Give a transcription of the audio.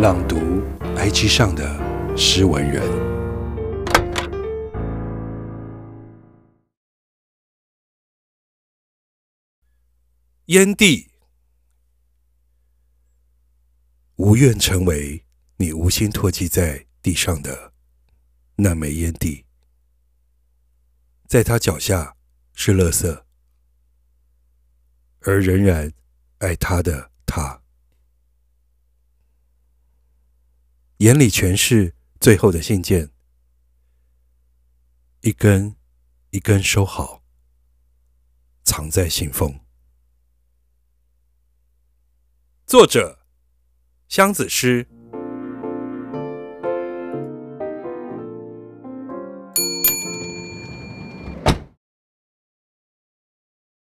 朗读 IG 上的诗文人。烟蒂，无愿成为你无心唾弃在地上的那枚烟蒂，在他脚下是垃圾，而仍然爱他的他。眼里全是最后的信件，一根一根收好，藏在信封。作者：箱子诗。